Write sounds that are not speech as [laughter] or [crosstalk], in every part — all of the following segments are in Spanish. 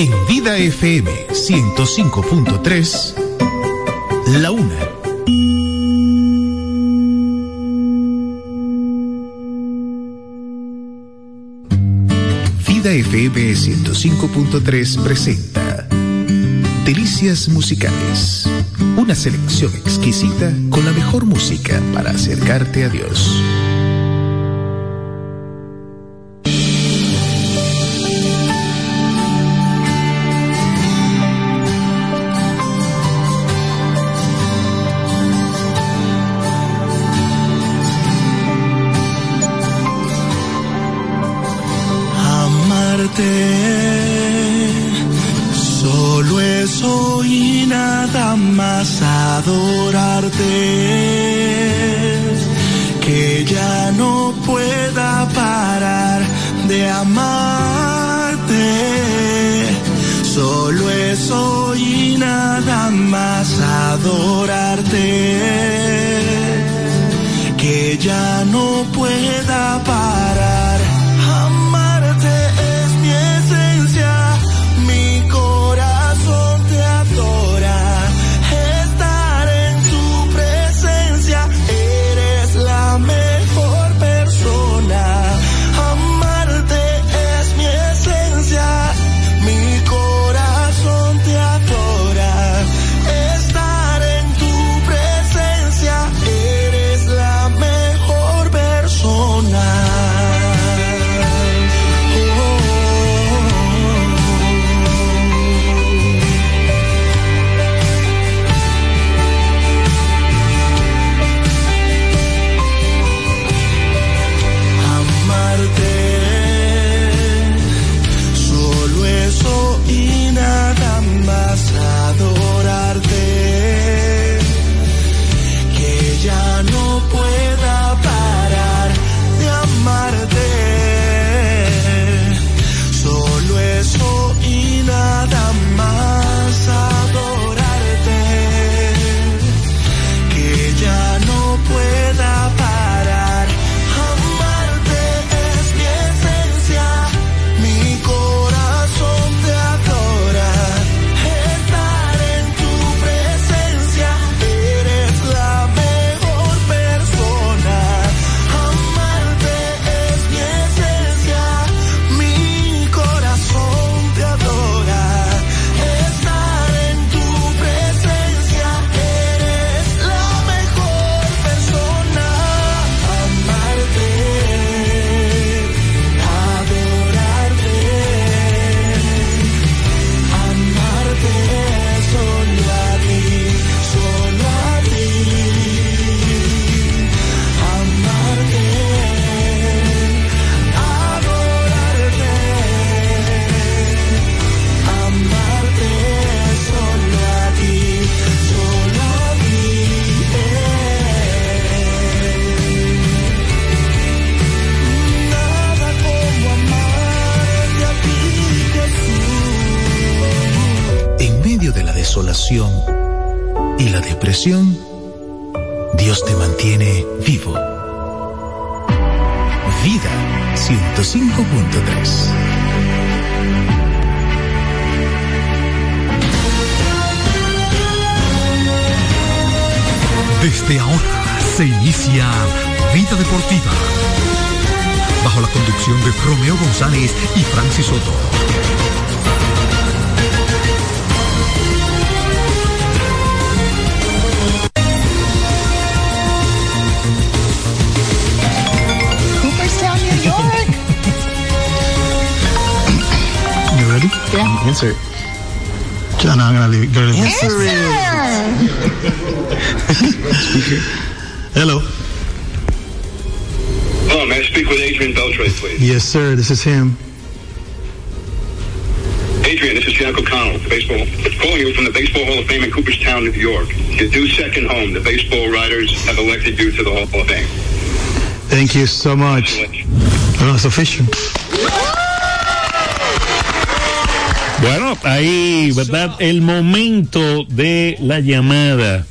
En Vida FM 105.3, La Una. Vida FM 105.3 presenta Delicias Musicales. Una selección exquisita con la mejor música para acercarte a Dios. Dios Vida 105.3 Desde ahora se inicia Vida Deportiva. Bajo la conducción de Romeo González y Francis Soto. Yeah. Um, answer it. John, I'm gonna leave. Go to Answer. [laughs] Hello. Hello, may I speak with Adrian Beltre, please? Yes, sir. This is him. Adrian, this is Jack O'Connell, the baseball, calling you from the Baseball Hall of Fame in Cooperstown, New York. Your due second home. The baseball writers have elected you to the Hall of Fame. Thank you so much. Well, it's official. Bueno, ahí, ¿verdad? El momento de la llamada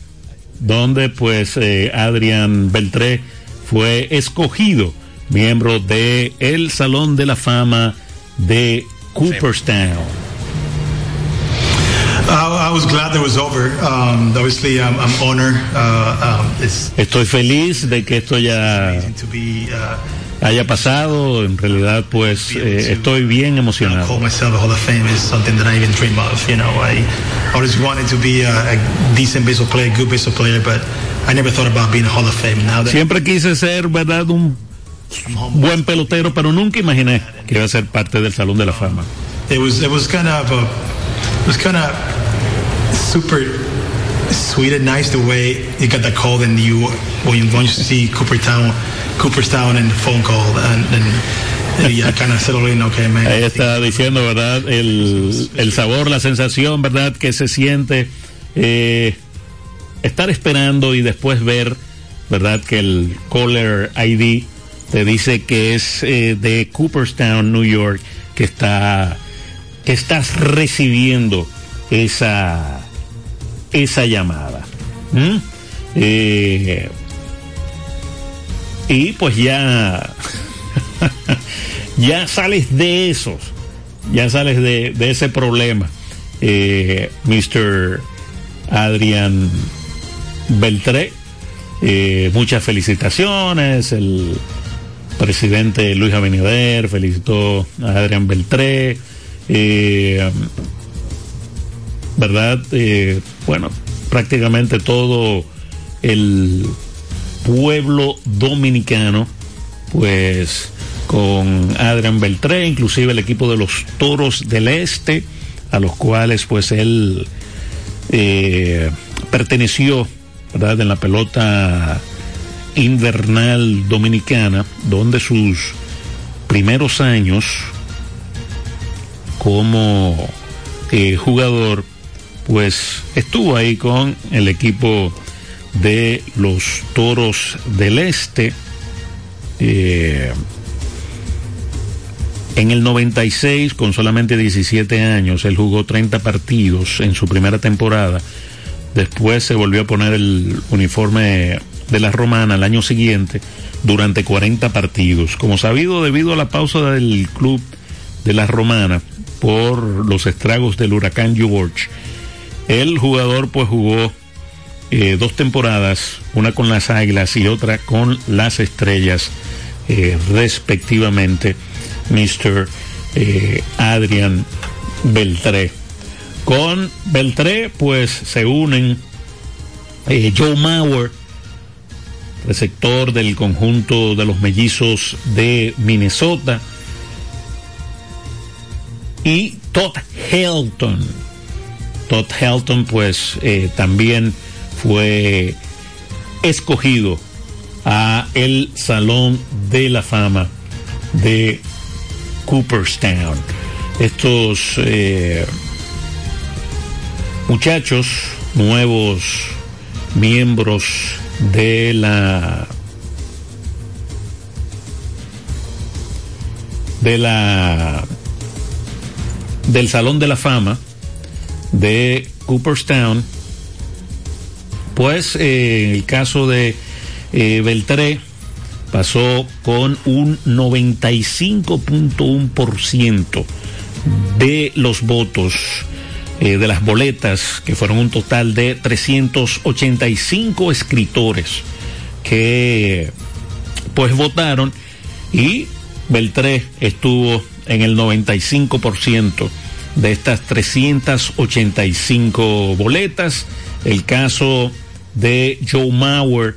donde pues eh, Adrián Beltré fue escogido miembro de el Salón de la Fama de Cooperstown. I, I was glad that it was over. Obviously, I'm, I'm honored. It's Estoy feliz de que esto ya haya pasado. En realidad, pues eh, estoy bien emocionado. myself a Hall of Fame is something that I even dream of. You know, I always wanted to be a, a decent baseball player, good baseball player, but I never thought about being a Hall of Fame. Now that Siempre quise ser, ¿verdad? Un buen pelotero, pero nunca imaginé que iba a ser parte del Salón de la Fama. it was it was kind of a, it was kind of super sweet and nice the way you got that call and you when you, when you see Cooperstown, Cooperstown and the phone call [laughs] and man. Ahí está diciendo, ¿verdad? El, el sabor, la sensación, ¿verdad? Que se siente eh, estar esperando y después ver, ¿verdad? Que el caller ID te dice que es eh, de Cooperstown, New York, que está que estás recibiendo esa esa llamada. ¿Mm? Eh, y pues ya [laughs] ya sales de esos, ya sales de, de ese problema, eh, Mr. Adrian Beltré. Eh, muchas felicitaciones, el presidente Luis Abinader felicitó a Adrian Beltré. eh, ¿Verdad? Bueno, prácticamente todo el pueblo dominicano, pues con Adrian Beltré, inclusive el equipo de los Toros del Este, a los cuales pues él eh, perteneció, ¿verdad? En la pelota invernal dominicana, donde sus primeros años como eh, jugador, pues estuvo ahí con el equipo de los Toros del Este. Eh, en el 96, con solamente 17 años, él jugó 30 partidos en su primera temporada. Después se volvió a poner el uniforme de la Romana el año siguiente durante 40 partidos. Como sabido, debido a la pausa del club de la Romana por los estragos del huracán George, el jugador pues jugó eh, dos temporadas, una con las Águilas y otra con las Estrellas, eh, respectivamente, Mr. eh, Adrian Beltré. Con Beltré, pues se unen Joe Mauer, receptor del conjunto de los mellizos de Minnesota, y Todd Helton. Todd Helton, pues también fue escogido a el Salón de la Fama de Cooperstown. Estos eh, muchachos, nuevos miembros de la de la del Salón de la Fama de Cooperstown, pues eh, el caso de eh, Beltré pasó con un 95.1% de los votos eh, de las boletas, que fueron un total de 385 escritores que pues votaron y Beltré estuvo en el 95% de estas 385 boletas. El caso de Joe Mauer,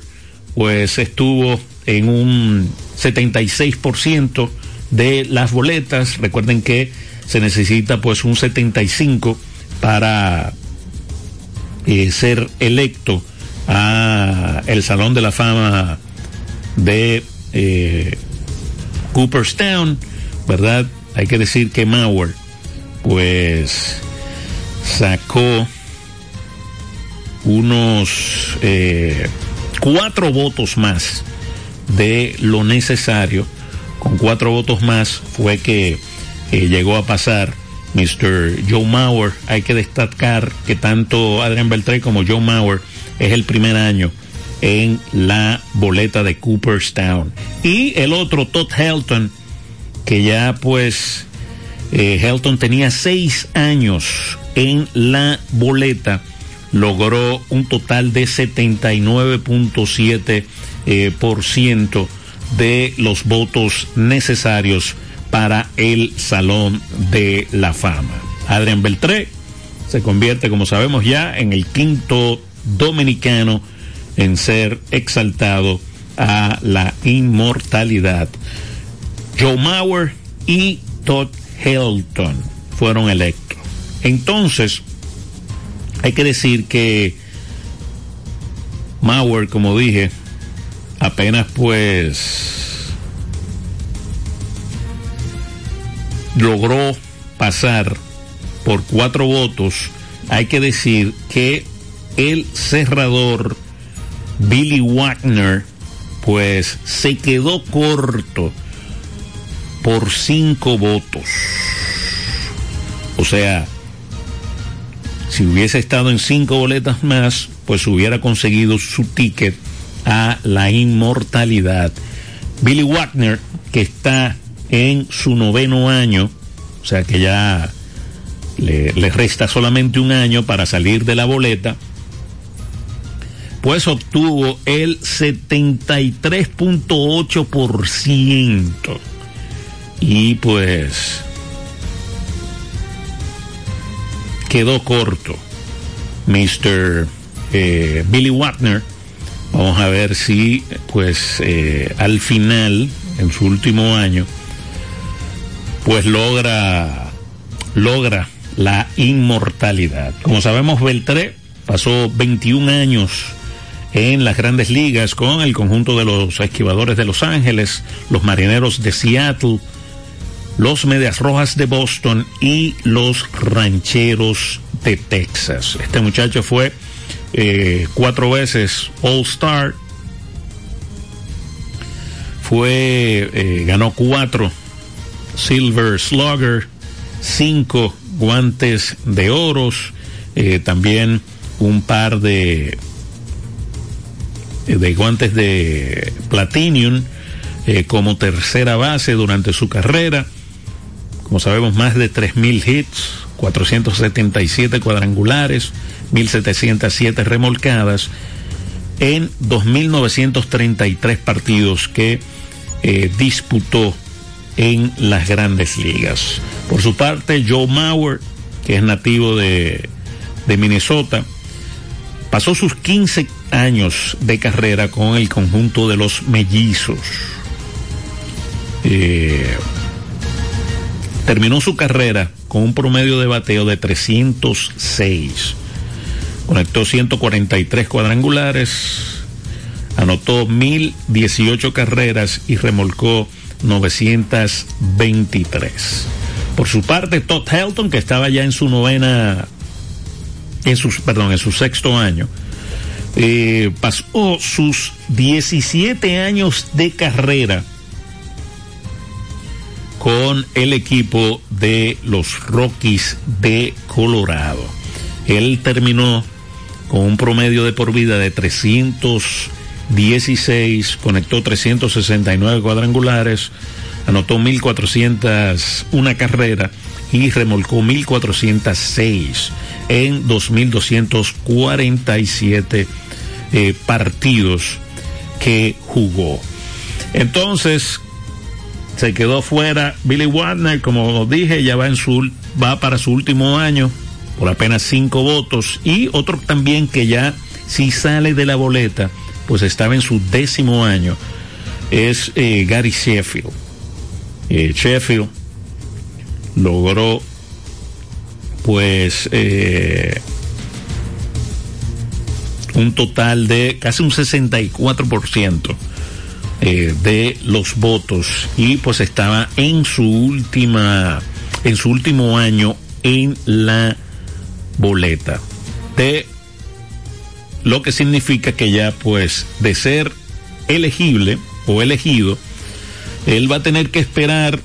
pues estuvo en un 76% de las boletas. Recuerden que se necesita pues un 75 para eh, ser electo a el Salón de la Fama de eh, Cooperstown, ¿verdad? Hay que decir que Mauer, pues, sacó unos eh, cuatro votos más de lo necesario. Con cuatro votos más fue que eh, llegó a pasar Mr. Joe Mauer. Hay que destacar que tanto Adrian Beltré como Joe Mauer es el primer año en la boleta de Cooperstown. Y el otro, Todd Helton, que ya pues eh, Helton tenía seis años en la boleta logró un total de 79.7% eh, por ciento de los votos necesarios para el Salón de la Fama. Adrián Beltré se convierte, como sabemos ya, en el quinto dominicano en ser exaltado a la inmortalidad. Joe Mauer y Todd Helton fueron electos. Entonces, hay que decir que Mauer, como dije, apenas pues logró pasar por cuatro votos. Hay que decir que el cerrador Billy Wagner pues se quedó corto por cinco votos. O sea, si hubiese estado en cinco boletas más, pues hubiera conseguido su ticket a la inmortalidad. Billy Wagner, que está en su noveno año, o sea que ya le, le resta solamente un año para salir de la boleta, pues obtuvo el 73.8% y pues quedó corto Mr. Eh, Billy Wagner. Vamos a ver si pues eh, al final, en su último año, pues logra logra la inmortalidad. Como sabemos, Beltré pasó 21 años en las grandes ligas con el conjunto de los esquivadores de Los Ángeles, los marineros de Seattle, los Medias Rojas de Boston y los Rancheros de Texas. Este muchacho fue eh, cuatro veces All Star, fue eh, ganó cuatro Silver Slugger, cinco guantes de oros, eh, también un par de de guantes de Platinum como tercera base durante su carrera. Como sabemos, más de 3.000 hits, 477 cuadrangulares, 1.707 remolcadas en 2.933 partidos que eh, disputó en las grandes ligas. Por su parte, Joe Mauer, que es nativo de, Minnesota, pasó sus 15 años de carrera con el conjunto de los mellizos. Eh, terminó su carrera con un promedio de bateo de 306. Conectó 143 cuadrangulares, anotó 1018 carreras y remolcó 923. Por su parte, Todd Helton, que estaba ya en su novena, en su, perdón, en su sexto año, eh, pasó sus 17 años de carrera con el equipo de los Rockies de Colorado. Él terminó con un promedio de por vida de 316, conectó 369 cuadrangulares, anotó 1401 carrera y remolcó 1406 en 2247 eh, partidos que jugó. Entonces, se quedó fuera. Billy Warner, como dije, ya va en su va para su último año por apenas cinco votos. Y otro también que ya si sale de la boleta, pues estaba en su décimo año, es eh, Gary Sheffield. Eh, Sheffield logró pues eh, un total de casi un 64% eh, de los votos. Y pues estaba en su última en su último año en la boleta. De lo que significa que ya pues de ser elegible o elegido él va a tener que esperar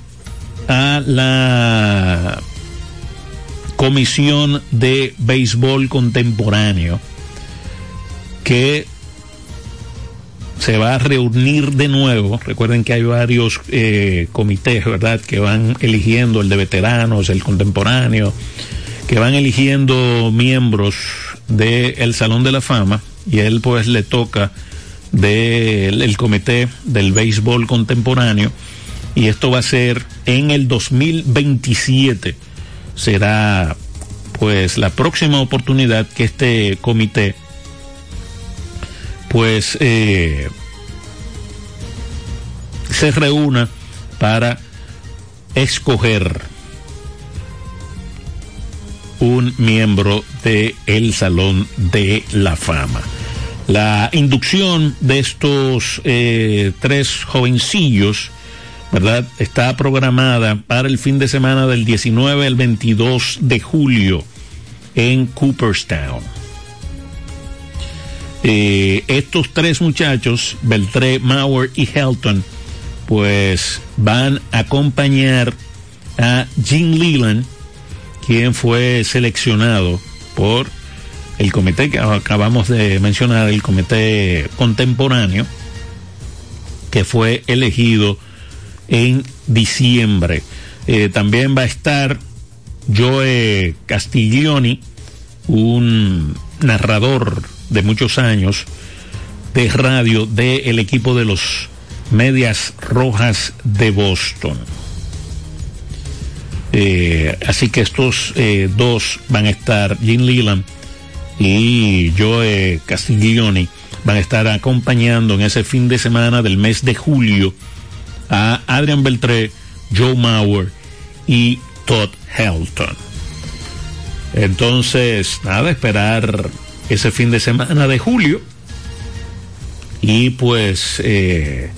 a la Comisión de Béisbol Contemporáneo que se va a reunir de nuevo. Recuerden que hay varios eh, comités, ¿verdad?, que van eligiendo el de veteranos, el contemporáneo, que van eligiendo miembros del Salón de la Fama y él pues le toca del el comité del béisbol contemporáneo y esto va a ser en el 2027 será pues la próxima oportunidad que este comité pues eh, se reúna para escoger un miembro de el Salón de la Fama. La inducción de estos eh, tres jovencillos, ¿verdad? Está programada para el fin de semana del 19 al 22 de julio en Cooperstown. Eh, estos tres muchachos, Beltré, Mauer y Helton, pues van a acompañar a Jim Leland, quien fue seleccionado por el comité que acabamos de mencionar, el comité contemporáneo, que fue elegido en diciembre. Eh, también va a estar Joe Castiglioni, un narrador de muchos años de radio del equipo de los Medias Rojas de Boston. Eh, así que estos eh, dos van a estar, Jim Leland y Joe Castiglioni, van a estar acompañando en ese fin de semana del mes de julio a Adrian Beltré, Joe Mauer y Todd Helton. Entonces, nada, esperar ese fin de semana de julio y pues eh,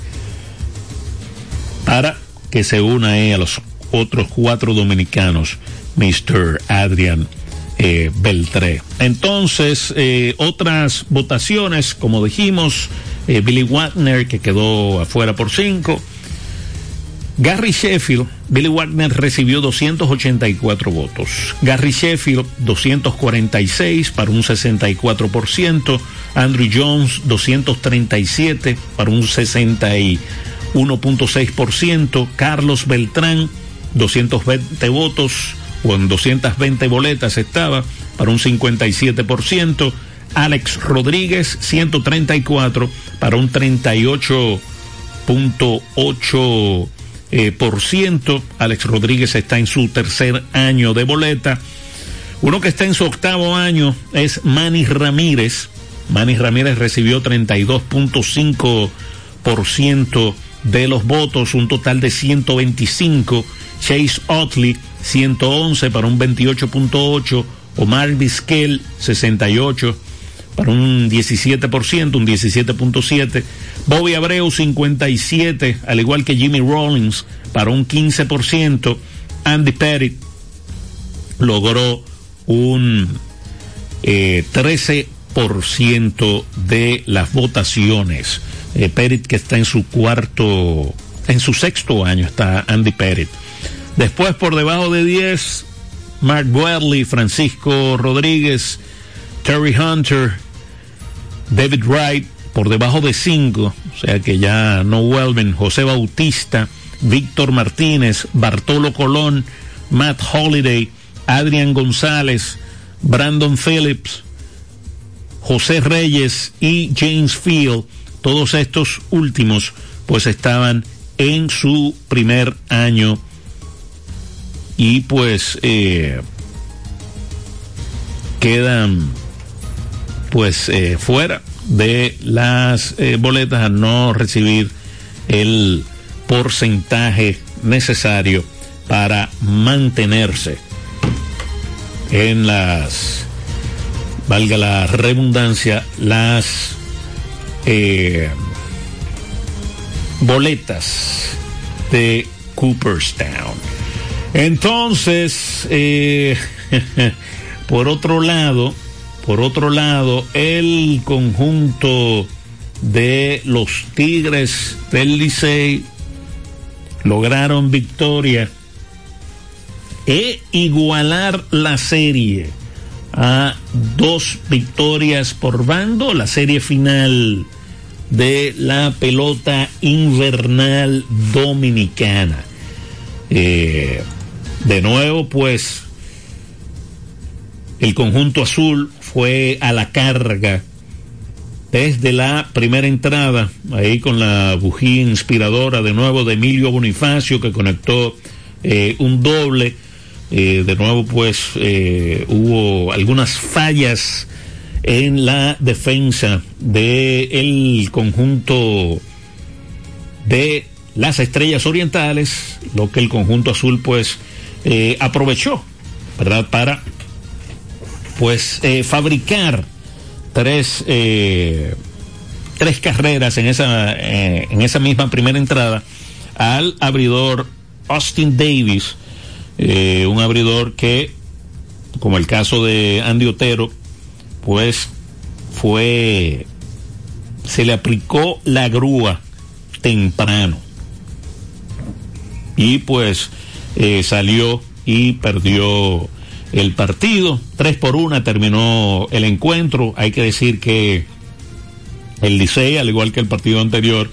para que se una a los otros cuatro dominicanos, Mr. Adrian eh, Beltré. Entonces, eh, otras votaciones, como dijimos, eh, Billy Wagner, que quedó afuera por cinco. Gary Sheffield, Billy Wagner recibió 284 votos. Gary Sheffield, 246 para un 64%. Andrew Jones, 237 para un 61.6%. Carlos Beltrán, 220 votos o en 220 boletas estaba para un 57%. Alex Rodríguez, 134 para un 38.8%. Eh, por ciento. Alex Rodríguez está en su tercer año de boleta. Uno que está en su octavo año es Manny Ramírez. Manny Ramírez recibió 32.5% de los votos, un total de 125. Chase Otley, 111 para un 28.8. Omar Vizquel, 68 para un 17%, un 17.7%. Bobby Abreu, 57, al igual que Jimmy Rollins, para un 15%. Andy Pettit logró un eh, 13% de las votaciones. Eh, que está en su cuarto, en su sexto año está Andy Pettit. Después por debajo de 10, Mark Bradley, Francisco Rodríguez, Terry Hunter, David Wright, por debajo de 5, o sea que ya no vuelven, José Bautista, Víctor Martínez, Bartolo Colón, Matt Holiday, Adrian González, Brandon Phillips, José Reyes y James Field, todos estos últimos pues estaban en su primer año. Y pues eh, quedan pues eh, fuera de las eh, boletas a no recibir el porcentaje necesario para mantenerse en las valga la redundancia las eh, boletas de Cooperstown. Entonces [laughs] por otro lado por otro lado, el conjunto de los Tigres del Licey lograron victoria e igualar la serie a dos victorias por bando, la serie final de la pelota invernal dominicana. Eh, de nuevo, pues el conjunto azul fue a la carga desde la primera entrada, ahí con la bujía inspiradora de nuevo de Emilio Bonifacio que conectó eh, un doble. Eh, de nuevo pues eh, hubo algunas fallas en la defensa del conjunto de las estrellas orientales, lo que el conjunto azul pues aprovechó, ¿verdad? Para pues fabricar tres, eh, tres carreras en esa, eh, en esa misma primera entrada al abridor Austin Davis, eh, un abridor que, como el caso de Andy Otero, pues fue, se le aplicó la grúa temprano. Y pues salió y perdió el partido. tres por una terminó el encuentro. Hay que decir que el Licey, al igual que el partido anterior,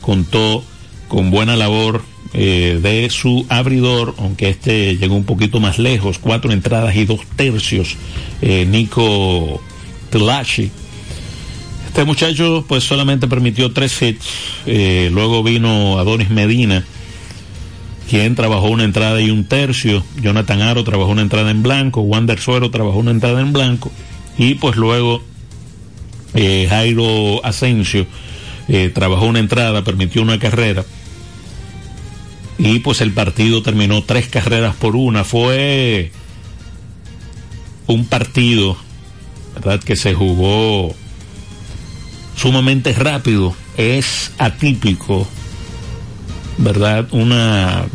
contó con buena labor eh, de su abridor, aunque este llegó un poquito más lejos, cuatro entradas y dos tercios, eh, Nico Tlachi. Este muchacho pues solamente permitió tres hits, eh, luego vino Adonis Medina, quien trabajó una entrada y un tercio, Jonathan Aro trabajó una entrada en blanco, Wander Suero trabajó una entrada en blanco, y pues luego eh, Jairo Asensio eh, trabajó una entrada, permitió una carrera, y pues el partido terminó tres carreras por una, fue un partido, ¿verdad? Que se jugó sumamente rápido, es atípico ¿verdad? Una,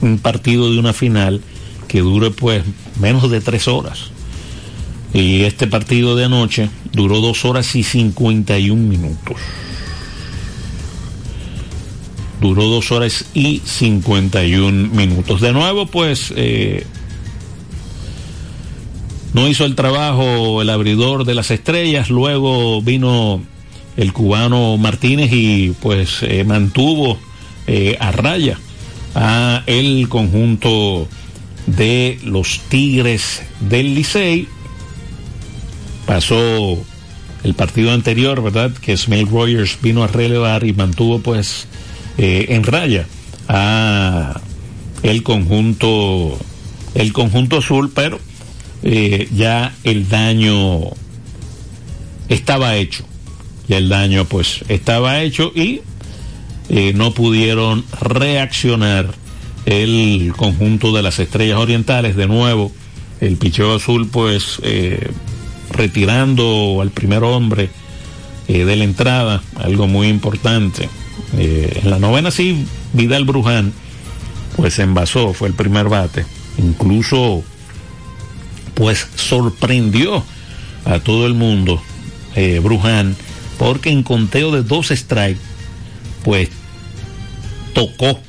un partido de una final que dure pues menos de tres horas. Y este partido de anoche duró dos horas y 51 minutos. Duró dos horas y 51 minutos. De nuevo, pues, eh, no hizo el trabajo el abridor de las estrellas. Luego vino el cubano Martínez y pues eh, mantuvo eh, a raya a el conjunto de los Tigres del Licey. Pasó el partido anterior, ¿verdad? Que Smith Rogers vino a relevar y mantuvo pues eh, en raya a el conjunto el conjunto azul, pero eh, ya el daño estaba hecho. Ya el daño pues estaba hecho y eh, no pudieron reaccionar el conjunto de las estrellas orientales. De nuevo, el picheo azul, pues, eh, retirando al primer hombre eh, de la entrada, algo muy importante. en la novena, sí, Vidal Bruján, pues se envasó, fue el primer bate. Incluso, pues, sorprendió a todo el mundo, Bruján, porque en conteo de dos strikes, pues tocó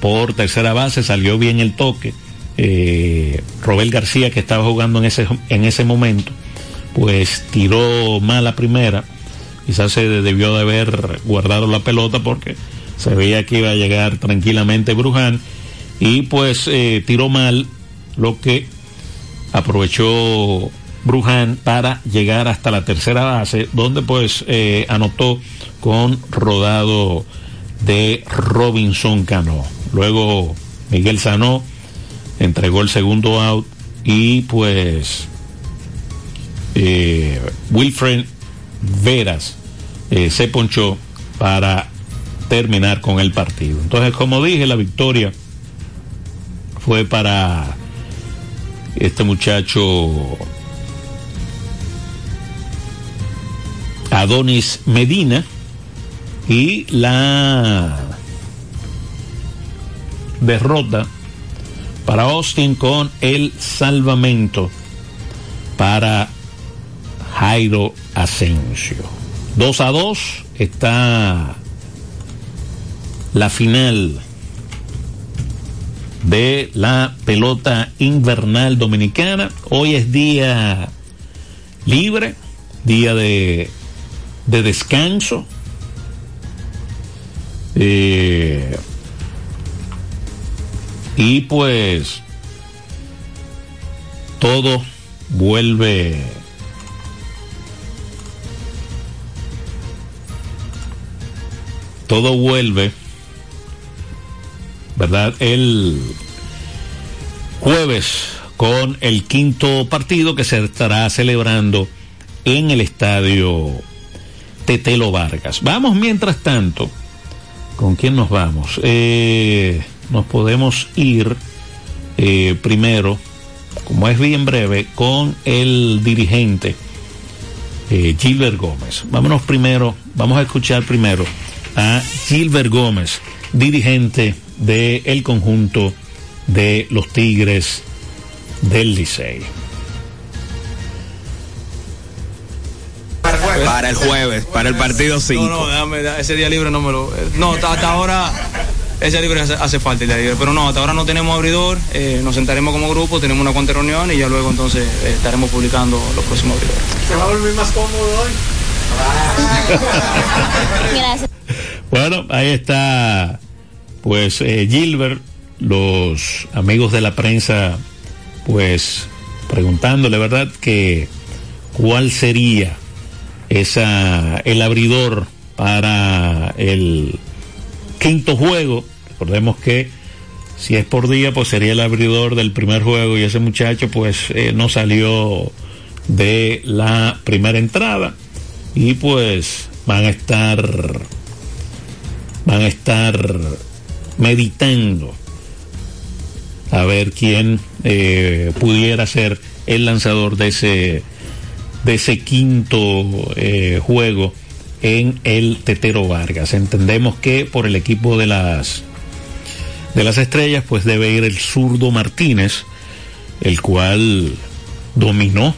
por tercera base, salió bien el toque. Eh, García, que estaba jugando en ese, en ese momento, pues tiró mal la primera. Quizás se debió de haber guardado la pelota porque se veía que iba a llegar tranquilamente Bruján. Y pues eh, tiró mal lo que aprovechó Bruján para llegar hasta la tercera base, donde pues eh, anotó con rodado de Robinson Cano. Luego Miguel Sanó entregó el segundo out y pues eh, Wilfred Veras eh, se ponchó para terminar con el partido. Entonces, como dije, la victoria fue para este muchacho Adonis Medina y la derrota para Austin con el salvamento para Jairo Asensio. 2 a 2 está la final de la pelota invernal dominicana. Hoy es día libre, día de, de descanso eh, y pues todo vuelve todo vuelve, ¿verdad? El jueves con el quinto partido que se estará celebrando en el estadio Tetelo Vargas. Vamos mientras tanto, ¿con quién nos vamos? Eh, nos podemos ir eh, primero, como es bien breve, con el dirigente eh, Gilbert Gómez. Vámonos primero, vamos a escuchar primero a Gilbert Gómez, dirigente del conjunto de los Tigres del Licey. Para el jueves, para el partido 5. No, no, ese día libre no me lo. No, hasta, ahora ese libre hace, falta el día libre. Pero no, hasta ahora no tenemos abridor. Eh, nos sentaremos como grupo, tenemos una cuanta reunión y ya luego entonces eh, estaremos publicando los próximos abridores. ¿Se va a volver más cómodo hoy? [laughs] Gracias. Bueno, ahí está, pues eh, Gilbert, los amigos de la prensa, pues preguntándole, ¿verdad? Que cuál sería esa el abridor para el quinto juego. Recordemos que si es por día, pues sería el abridor del primer juego y ese muchacho pues eh, no salió de la primera entrada y pues van a estar van a estar meditando a ver quién eh, pudiera ser el lanzador de ese de ese quinto eh, juego en el Tetero Vargas. Entendemos que por el equipo de las de las estrellas pues debe ir el zurdo Martínez, el cual dominó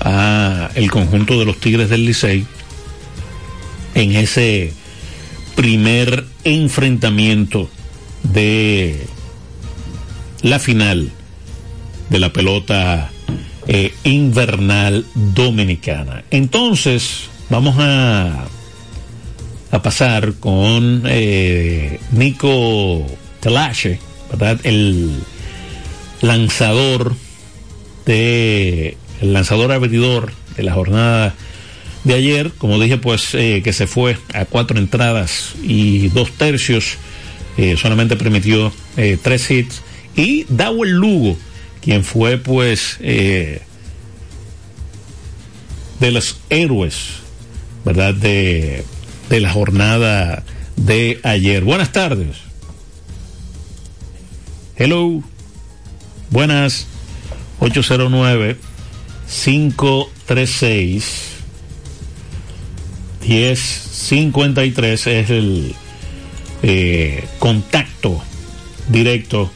a el conjunto de los Tigres del Licey en ese primer enfrentamiento de la final de la pelota eh, invernal dominicana. Entonces, vamos a, a pasar con eh, Nico Telache, ¿verdad? El lanzador de el lanzador abridor de la jornada de ayer, como dije, pues eh, que se fue a cuatro entradas y dos tercios, solamente permitió tres hits, y Dawel Lugo, quien fue pues de los héroes, ¿verdad? De, de la jornada de ayer. Buenas tardes. Hello. Buenas. 809 536 1053 es el eh, contacto directo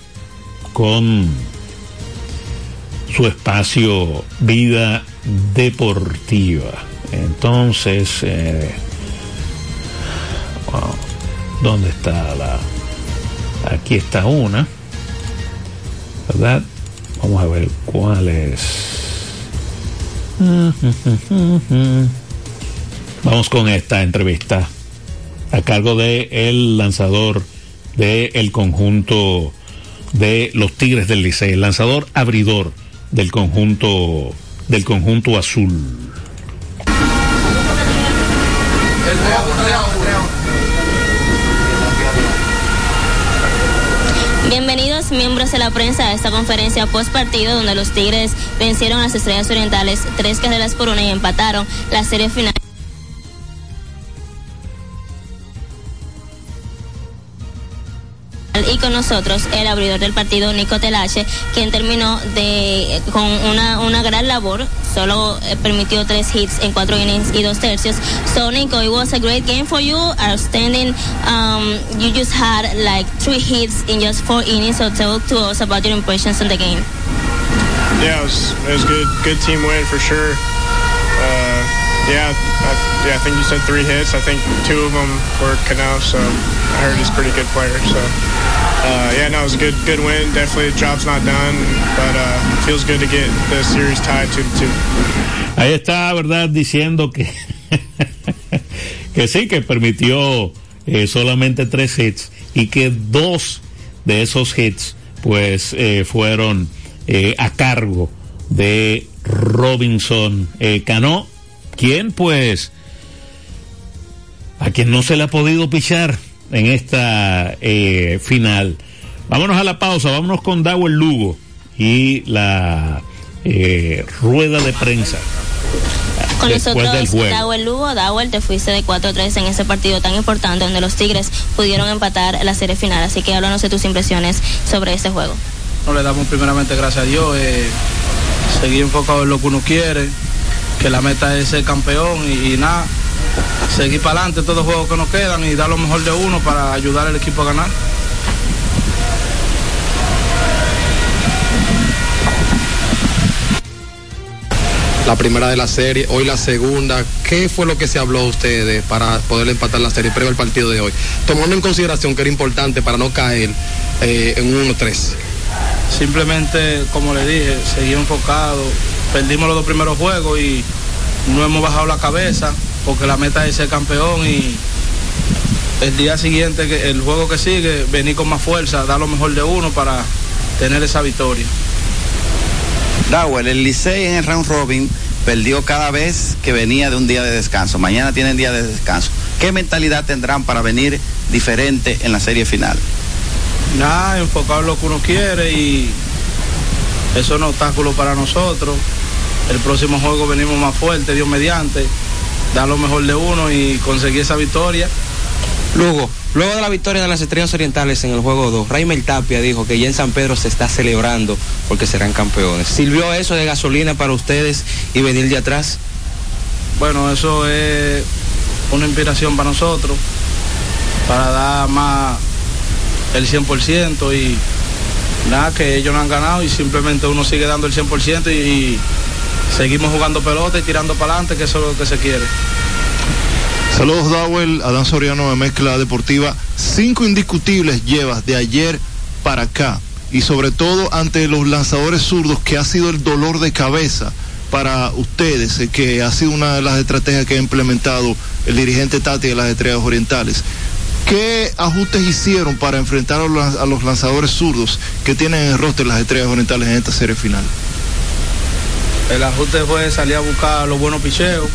con su espacio vida deportiva. Entonces, eh, ¿dónde está la? Aquí está una, ¿verdad? Vamos a ver cuál es. [laughs] Vamos con esta entrevista a cargo de el lanzador del el conjunto de los Tigres del Licey, el lanzador abridor del conjunto del conjunto azul. Bienvenidos miembros de la prensa a esta conferencia post partido donde los Tigres vencieron a las Estrellas Orientales tres carreras por una y empataron la serie final. Con nosotros el abridor del partido Nico Telache quien terminó de con una, una gran labor. Solo eh, permitió tres hits en cuatro innings y dos tercios. So Nico it was a great game for you. Outstanding. Um, you just had like three hits in just four innings so tell to us about your impressions on the game. Yeah it was, it was good good team win for sure yeah, I, yeah, I think you said three hits. I think two of them were Cano, so I heard he's a pretty good player. So, uh, yeah, no, it was a good, good win. Definitely, the job's not done, but uh, feels good to get the series tied two to two. Ahí está, verdad, diciendo que [laughs] que sí, que permitió eh, solamente tres hits y que dos de esos hits, pues, eh, fueron eh, a cargo de Robinson eh, Cano, quien pues a quien no se le ha podido pichar en esta eh, final. Vámonos a la pausa, vámonos con Dawel Lugo y la eh, rueda de prensa. Con después del nosotros, juego. Dawel Lugo, Dawel, te fuiste de 4-3 en ese partido tan importante donde los Tigres pudieron empatar la serie final. Así que háblanos de tus impresiones sobre este juego. No le damos primeramente gracias a Dios, eh, seguir enfocado en lo que uno quiere, que la meta es ser campeón y, y nada, seguir para adelante todos los juegos que nos quedan y dar lo mejor de uno para ayudar al equipo a ganar. la primera de la serie, hoy la segunda. ¿Qué fue lo que se habló a ustedes para poder empatar la serie previo al partido de hoy? Tomando en consideración que era importante para no caer eh, en 1-3. Simplemente, como le dije, seguir enfocado. Perdimos los dos primeros juegos y no hemos bajado la cabeza porque la meta es ser campeón y el día siguiente, el juego que sigue, venir con más fuerza, dar lo mejor de uno para tener esa victoria. Dawel, el Licey en el round robin perdió cada vez que venía de un día de descanso. Mañana tienen día de descanso. ¿Qué mentalidad tendrán para venir diferente en la serie final? Nada, enfocado en lo que uno quiere y eso es obstáculo para nosotros. El próximo juego venimos más fuerte, Dios mediante, dar lo mejor de uno y conseguir esa victoria. Luego, luego de la victoria de las Estrellas Orientales en el juego 2, Raimel Tapia dijo que ya en San Pedro se está celebrando porque serán campeones. ¿Sirvió eso de gasolina para ustedes y venir de atrás? Bueno, eso es una inspiración para nosotros, para dar más el 100% y nada, que ellos no han ganado y simplemente uno sigue dando el 100% y, y seguimos jugando pelota y tirando para adelante, que eso es lo que se quiere. Saludos Dawel, Adán Soriano de Mezcla Deportiva. Cinco indiscutibles llevas de ayer para acá y sobre todo ante los lanzadores zurdos que ha sido el dolor de cabeza para ustedes, eh, que ha sido una de las estrategias que ha implementado el dirigente Tati de las Estrellas Orientales. ¿Qué ajustes hicieron para enfrentar a los lanzadores zurdos que tienen en el roster las Estrellas Orientales en esta serie final? El ajuste fue salir a buscar los buenos picheos.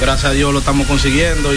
Gracias a Dios lo estamos consiguiendo.